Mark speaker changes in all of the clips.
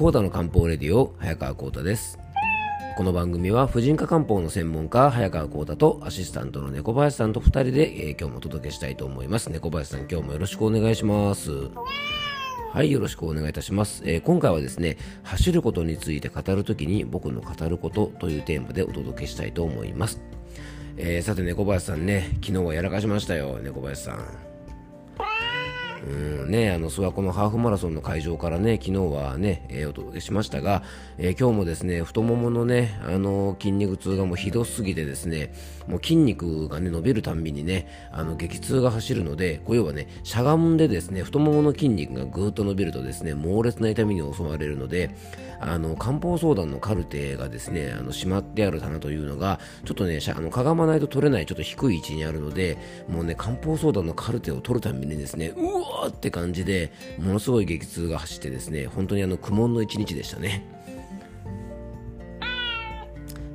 Speaker 1: コーダの漢方レディオ早川コータです。この番組は婦人科漢方の専門家早川コータとアシスタントの猫林さんと2人で、えー、今日もお届けしたいと思います。猫林さん今日もよろしくお願いします。はいよろしくお願いいたします、えー、今回はですね走ることについて語るときに僕の語ることというテーマでお届けしたいと思います、えー、さて猫林さんね昨日はやらかしましたよ猫林さん。うんね、あの諏訪湖のハーフマラソンの会場からね昨日はね、えー、お届けしましたが、えー、今日もですね太もものねあの筋肉痛がもうひどすぎてですねもう筋肉がね伸びるたんびにねあの激痛が走るのでこう要はねしゃがんでですね太ももの筋肉がぐーっと伸びるとですね猛烈な痛みに襲われるのであの漢方相談のカルテがですねあのしまってある棚というのがちょっとねしゃあのかがまないと取れないちょっと低い位置にあるのでもうね漢方相談のカルテを取るたびにですねうわーって感じでものすごい激痛が走ってですね本当にあの苦悶の一日でしたね。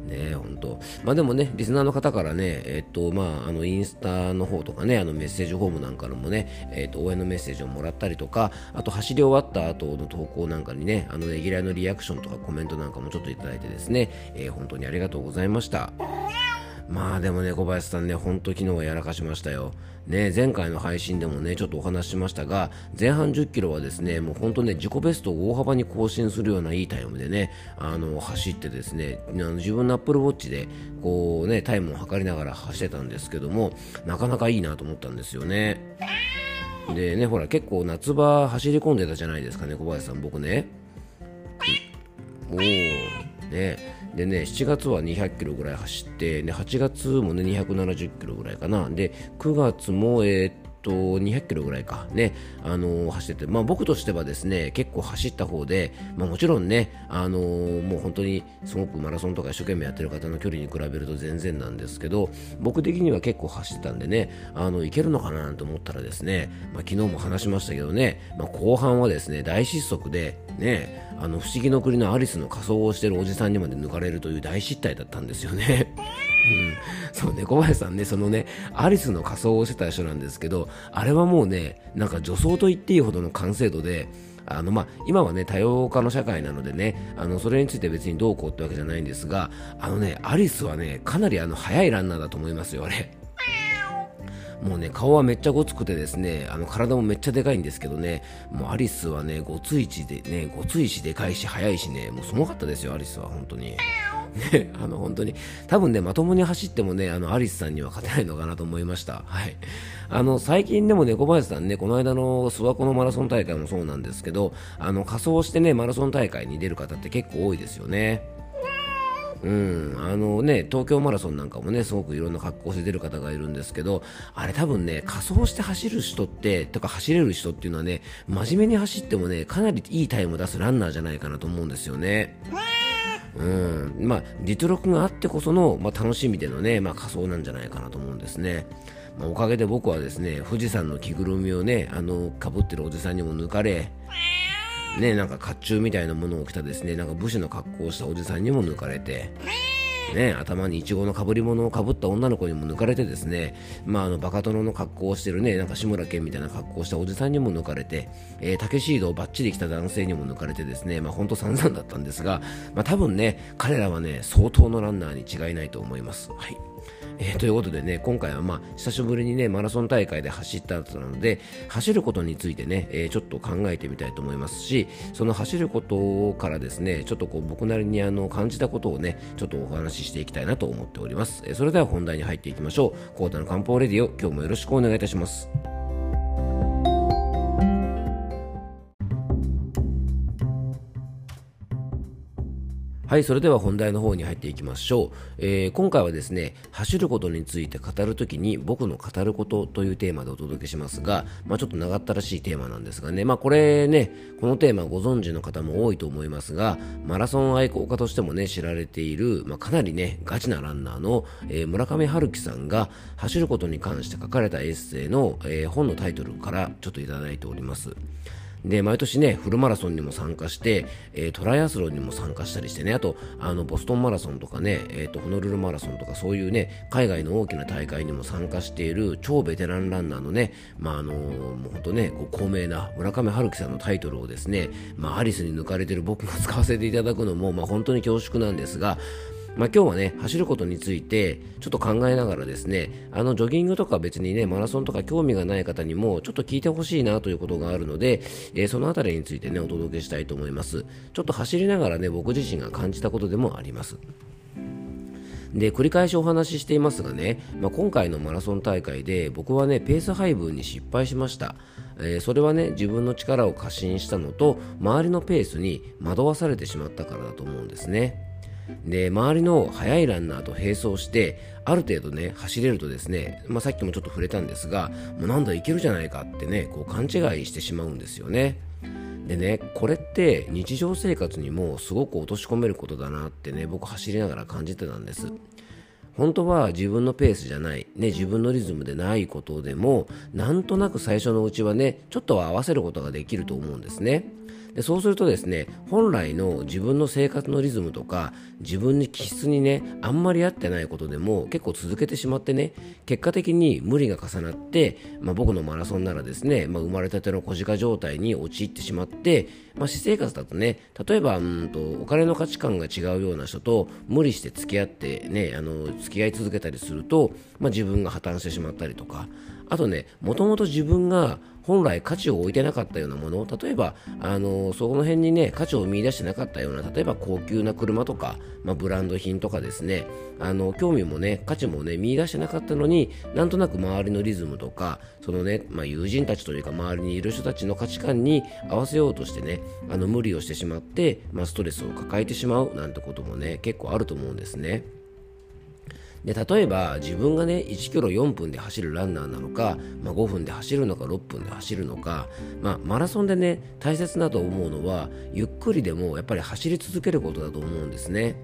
Speaker 1: ね、本当。まあでもね、リスナーの方からね、えっと、まあ、あの、インスタの方とかね、あの、メッセージフォームなんかのもね、えっと、応援のメッセージをもらったりとか、あと、走り終わった後の投稿なんかにね、あの、ねぎらいのリアクションとかコメントなんかもちょっといただいてですね、えー、本当にありがとうございました。まあでもね、小林さんね、ほんと昨日はやらかしましたよ。ね、前回の配信でもね、ちょっとお話ししましたが、前半10キロはですね、もう本当ね、自己ベストを大幅に更新するようないいタイムでね、あの、走ってですね、あの自分のアップルウォッチで、こうね、タイムを測りながら走ってたんですけども、なかなかいいなと思ったんですよね。でね、ほら、結構夏場走り込んでたじゃないですかね、小林さん、僕ね。おー。ね、でね、7月は200キロぐらい走って、で8月もね、270キロぐらいかな。で、9月も、えー、っと、200キロぐらいか、ね、あのー、走ってて、まあ僕としてはですね、結構走った方で、まあもちろんね、あのー、もう本当にすごくマラソンとか一生懸命やってる方の距離に比べると全然なんですけど、僕的には結構走ってたんでね、あの、いけるのかなと思ったらですね、まあ昨日も話しましたけどね、まあ後半はですね、大失速で、ね、あの不思議の国のアリスの仮装をしてるおじさんにまで抜かれるという大失態だったんですよね。うん、そう猫林さんね、そのね、アリスの仮装をしてた人なんですけど、あれはもうね、なんか女装と言っていいほどの完成度で、あのまあ、今はね多様化の社会なのでねあのそれについて別にどうこうってわけじゃないんですがあのねアリスはねかなりあの早いランナーだと思いますよあれ。もうね、顔はめっちゃごつくてですね、あの体もめっちゃでかいんですけどね、もうアリスはね、ごついしでね、ごついしでかいし速いしね、もうすごかったですよ、アリスは本当に。ね、あの本当に、多分ね、まともに走ってもね、あのアリスさんには勝てないのかなと思いました。はい。あの、最近でも猫林さんね、この間の諏訪湖のマラソン大会もそうなんですけど、あの、仮装してね、マラソン大会に出る方って結構多いですよね。うん、あのね、東京マラソンなんかもね、すごくいろんな格好して出る方がいるんですけど、あれ多分ね、仮装して走る人って、とか走れる人っていうのはね、真面目に走ってもね、かなりいいタイムを出すランナーじゃないかなと思うんですよね。うん、まあ、実力があってこその、まあ、楽しみでのね、まあ、仮装なんじゃないかなと思うんですね。まあ、おかげで僕はですね、富士山の着ぐるみをね、あの、かぶってるおじさんにも抜かれ、ね、なんか甲冑みたいなものを着たですね、なんか武士の格好をしたおじさんにも抜かれて、ね、頭にイチゴのかぶり物をかぶった女の子にも抜かれてですね、まあ、あのバカ殿の格好をしてるね、なんか志村けんみたいな格好をしたおじさんにも抜かれて、えー、タケシードをバッチリ着た男性にも抜かれてですね、まあ、ほんと散々だったんですが、まあ、多分ね、彼らはね、相当のランナーに違いないと思います。はい。えー、ということでね、今回はまあ、久しぶりにね、マラソン大会で走った後なので、走ることについてね、えー、ちょっと考えてみたいと思いますし、その走ることからですね、ちょっとこう、僕なりにあの、感じたことをね、ちょっとお話ししていきたいなと思っております。えー、それでは本題に入っていきましょう。コータの漢方レディオ、今日もよろしくお願いいたします。はい、それでは本題の方に入っていきましょう。えー、今回はですね、走ることについて語るときに僕の語ることというテーマでお届けしますが、まあ、ちょっと長ったらしいテーマなんですがね、まあ、これね、このテーマご存知の方も多いと思いますが、マラソン愛好家としてもね、知られている、まあ、かなりね、ガチなランナーの、えー、村上春樹さんが走ることに関して書かれたエッセイの、えー、本のタイトルからちょっといただいております。で毎年ねフルマラソンにも参加して、えー、トライアスロンにも参加したりしてねあとあのボストンマラソンとかね、えーと、ホノルルマラソンとかそういうね海外の大きな大会にも参加している超ベテランランナーのねまああのー、もう本当ねこう高名な村上春樹さんのタイトルをですねまあアリスに抜かれてる僕が使わせていただくのもまあ本当に恐縮なんですがまあ、今日はね、走ることについてちょっと考えながらですね、あのジョギングとか別にね、マラソンとか興味がない方にもちょっと聞いてほしいなということがあるので、えー、そのあたりについてね、お届けしたいと思います。ちょっと走りながらね、僕自身が感じたことでもあります。で繰り返しお話ししていますがね、まあ、今回のマラソン大会で僕はねペース配分に失敗しました、えー、それはね自分の力を過信したのと周りのペースに惑わされてしまったからだと思うんですねで周りの速いランナーと並走してある程度ね走れるとですね、まあ、さっきもちょっと触れたんですがもうなんだいけるじゃないかってねこう勘違いしてしまうんですよね。でねこれって日常生活にもすごく落とし込めることだなってね僕走りながら感じてたんです。本当は自分のペースじゃない、ね、自分のリズムでないことでもなんとなく最初のうちはねちょっとは合わせることができると思うんですね。でそうするとですね本来の自分の生活のリズムとか自分に気質にねあんまり合ってないことでも結構続けてしまってね結果的に無理が重なって、まあ、僕のマラソンならですね、まあ、生まれたての小鹿状態に陥ってしまって、まあ、私生活だとね例えばうんとお金の価値観が違うような人と無理して付き合ってねあの付き合い続けたりすると、まあ、自分が破綻してしまったりとかあとねもともと自分が本来価値を置いてなかったようなもの例えばあのその辺にね価値を見出してなかったような例えば高級な車とか、まあ、ブランド品とかですねあの興味もね価値もね見出してなかったのになんとなく周りのリズムとかそのね、まあ、友人たちというか周りにいる人たちの価値観に合わせようとしてねあの無理をしてしまって、まあ、ストレスを抱えてしまうなんてこともね結構あると思うんですね。で例えば自分がね1キロ4分で走るランナーなのか、まあ、5分で走るのか6分で走るのか、まあ、マラソンでね大切だと思うのはゆっくりでもやっぱり走り続けることだと思うんですね。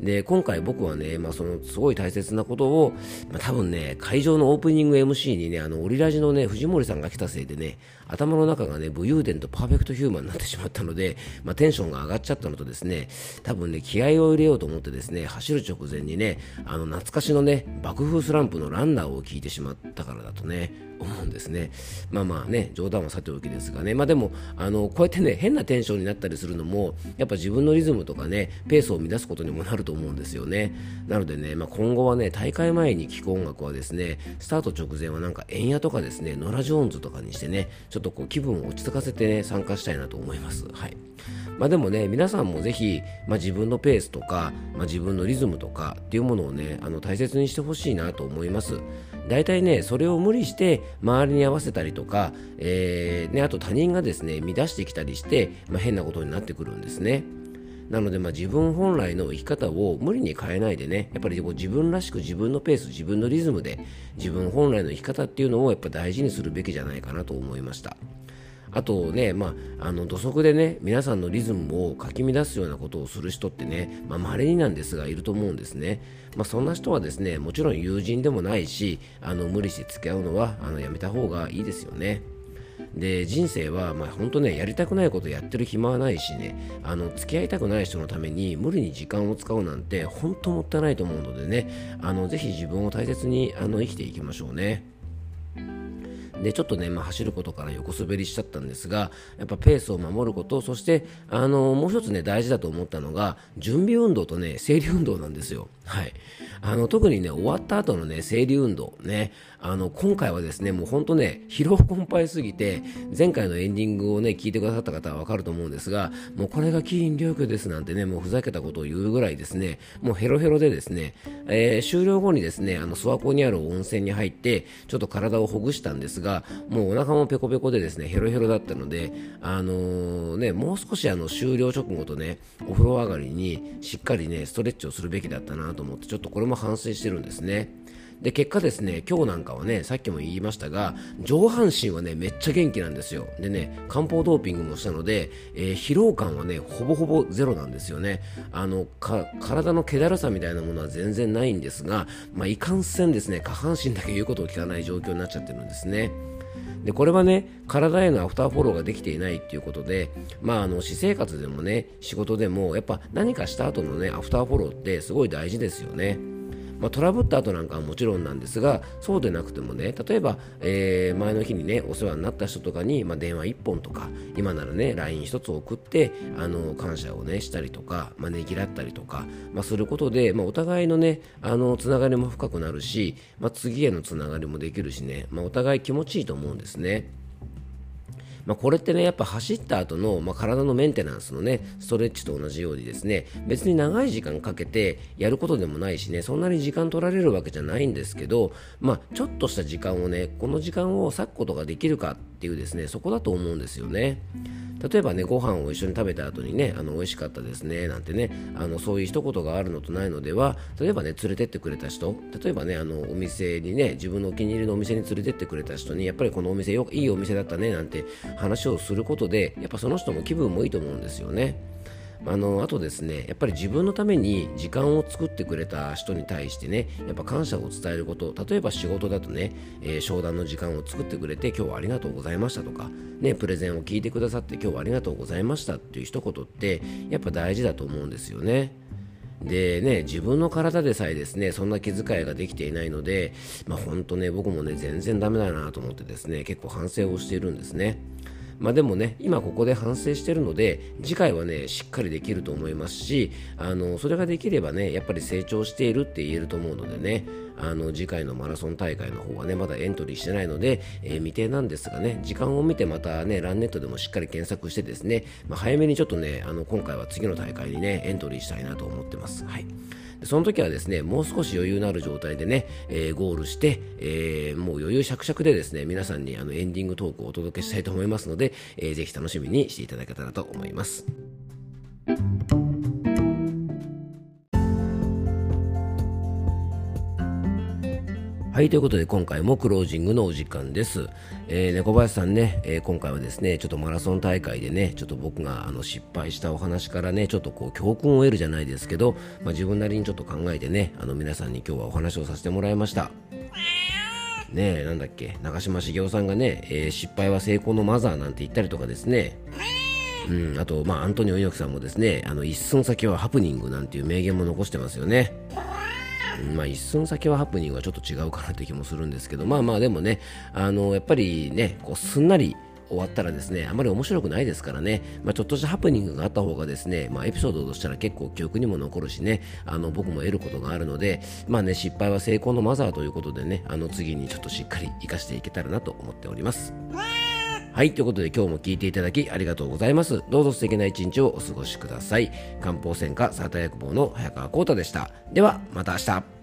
Speaker 1: で今回僕はね、まあ、そのすごい大切なことを、まあ、多分ね会場のオープニング MC にねあのオリラジのね藤森さんが来たせいでね頭の中がね、武勇伝とパーフェクトヒューマンになってしまったので、まあ、テンションが上がっちゃったのとですね、多分ね、気合を入れようと思ってですね、走る直前にね、あの、懐かしのね、爆風スランプのランナーを聞いてしまったからだとね、思うんですね。まあまあね、冗談はさておきですがね、まあでも、あの、こうやってね、変なテンションになったりするのも、やっぱ自分のリズムとかね、ペースを乱すことにもなると思うんですよね。なのでね、まあ、今後はね、大会前に聴く音楽はですね、スタート直前はなんか、円屋とかですね、ノラ・ジョーンズとかにしてね、ちょっとこう気分を落ち着かせてね、参加したいなと思います。はい。まあ、でもね、皆さんもぜひ、まあ、自分のペースとか、まあ、自分のリズムとかっていうものをね、あの大切にしてほしいなと思います。大体ね、それを無理して周りに合わせたりとか、えー、ね、あと他人がですね、乱してきたりして、まあ、変なことになってくるんですね。なので、まあ、自分本来の生き方を無理に変えないでね、やっぱり自分らしく自分のペース、自分のリズムで自分本来の生き方っていうのをやっぱ大事にするべきじゃないかなと思いました。あとね、まあ、あの土足でね、皆さんのリズムをかき乱すようなことをする人ってね、まあ、稀になんですが、いると思うんですね。まあ、そんな人はですね、もちろん友人でもないし、あの無理して付き合うのはあのやめた方がいいですよね。で人生は、まあ、本当ねやりたくないことやってる暇はないしねあの付き合いたくない人のために無理に時間を使うなんて本当もったいないと思うのでねあのぜひ自分を大切にあの生きていきましょうね。でちょっとね、まあ、走ることから横滑りしちゃったんですがやっぱペースを守ることそしてあのもう一つね大事だと思ったのが準備運動とね整理運動なんですよ。はい、あの特にね終わった後のね整理運動ね。あの今回はですねもう本当ね疲労困憊すぎて前回のエンディングをね聞いてくださった方はわかると思うんですがもうこれがキリン領域ですなんてねもうふざけたことを言うぐらいですね。もうヘロヘロでですね、えー、終了後にですねあの諏訪湖にある温泉に入ってちょっと体をほぐしたんですがもうお腹もペコペコでですねヘロヘロだったのであのー、ねもう少しあの終了直後とねお風呂上がりにしっかりねストレッチをするべきだったなとと思ってちょっとこれも反省してるんですね。で、結果ですね、今日なんかはね、さっきも言いましたが、上半身はね、めっちゃ元気なんですよ。でね、漢方ドーピングもしたので、えー、疲労感はね、ほぼほぼゼロなんですよね。あの、体の気だるさみたいなものは全然ないんですが、まあ、いかんせんですね、下半身だけ言うことを聞かない状況になっちゃってるんですね。でこれはね体へのアフターフォローができていないっていうことで、まあ、あの私生活でもね仕事でもやっぱ何かした後のねアフターフォローってすごい大事ですよね。まあ、トラブった後なんかはもちろんなんですがそうでなくてもね例えば、えー、前の日にねお世話になった人とかに、まあ、電話1本とか今ならね LINE1 つ送ってあの感謝をねしたりとか、まあ、ねぎらったりとか、まあ、することで、まあ、お互いのねあのつながりも深くなるし、まあ、次へのつながりもできるしね、まあ、お互い気持ちいいと思うんですね。まあ、これってねやっぱ走った後の、まあ、体のメンテナンスのねストレッチと同じようにですね別に長い時間かけてやることでもないしねそんなに時間取られるわけじゃないんですけど、まあ、ちょっとした時間をねこの時間を割くことができるかっていうですねそこだと思うんですよね。例えばねご飯を一緒に食べた後にねあの美味しかったですねなんてねあのそういう一言があるのとないのでは例えばね連れてってくれた人例えばねあのお店にね自分のお気に入りのお店に連れてってくれた人にやっぱりこのお店よいいお店だったねなんて話をすることでやっぱその人も気分もいいと思うんですよね。あのあとですねやっぱり自分のために時間を作ってくれた人に対してねやっぱ感謝を伝えること例えば仕事だとね、えー、商談の時間を作ってくれて今日はありがとうございましたとか、ね、プレゼンを聞いてくださって今日はありがとうございましたっていう一言ってやっぱ大事だと思うんですよね。でね、自分の体でさえですね、そんな気遣いができていないので、まあ本当ね、僕もね、全然ダメだなと思ってですね、結構反省をしているんですね。まあ、でもね、今ここで反省してるので、次回はね、しっかりできると思いますし、あのそれができればね、やっぱり成長しているって言えると思うのでね、あの次回のマラソン大会の方はね、まだエントリーしてないので、えー、未定なんですがね、時間を見てまたね、ランネットでもしっかり検索してですね、まあ、早めにちょっとね、あの今回は次の大会にね、エントリーしたいなと思ってます。はい。その時はですね、もう少し余裕のある状態でね、えー、ゴールして、えー、もう余裕しゃくしゃくでですね、皆さんにあのエンディングトークをお届けしたいと思いますので、えー、ぜひ楽しみにしていただけたらと思います。はい、ということで今回もクロージングのお時間です。えー、猫林さんね、えー、今回はですね、ちょっとマラソン大会でね、ちょっと僕があの失敗したお話からね、ちょっとこう教訓を得るじゃないですけど、まあ、自分なりにちょっと考えてね、あの皆さんに今日はお話をさせてもらいました。ねえ、なんだっけ、長嶋茂雄さんがね、えー、失敗は成功のマザーなんて言ったりとかですね、うん、あと、まあ、アントニオ猪木さんもですね、あの一寸先はハプニングなんていう名言も残してますよね。まあ、一寸先はハプニングはちょっと違うかなって気もするんですけど、まあまあでもね、あのやっぱりね、こうすんなり終わったらですね、あまり面白くないですからね、まあ、ちょっとしたハプニングがあった方がですね、まあ、エピソードとしたら結構記憶にも残るしね、あの僕も得ることがあるので、まあね、失敗は成功のマザーということでね、あの次にちょっとしっかり活かしていけたらなと思っております。はい、ということで今日も聞いていただきありがとうございます。どうぞ素敵な一日をお過ごしください。漢方専科サーター薬房の早川幸太でした。では、また明日。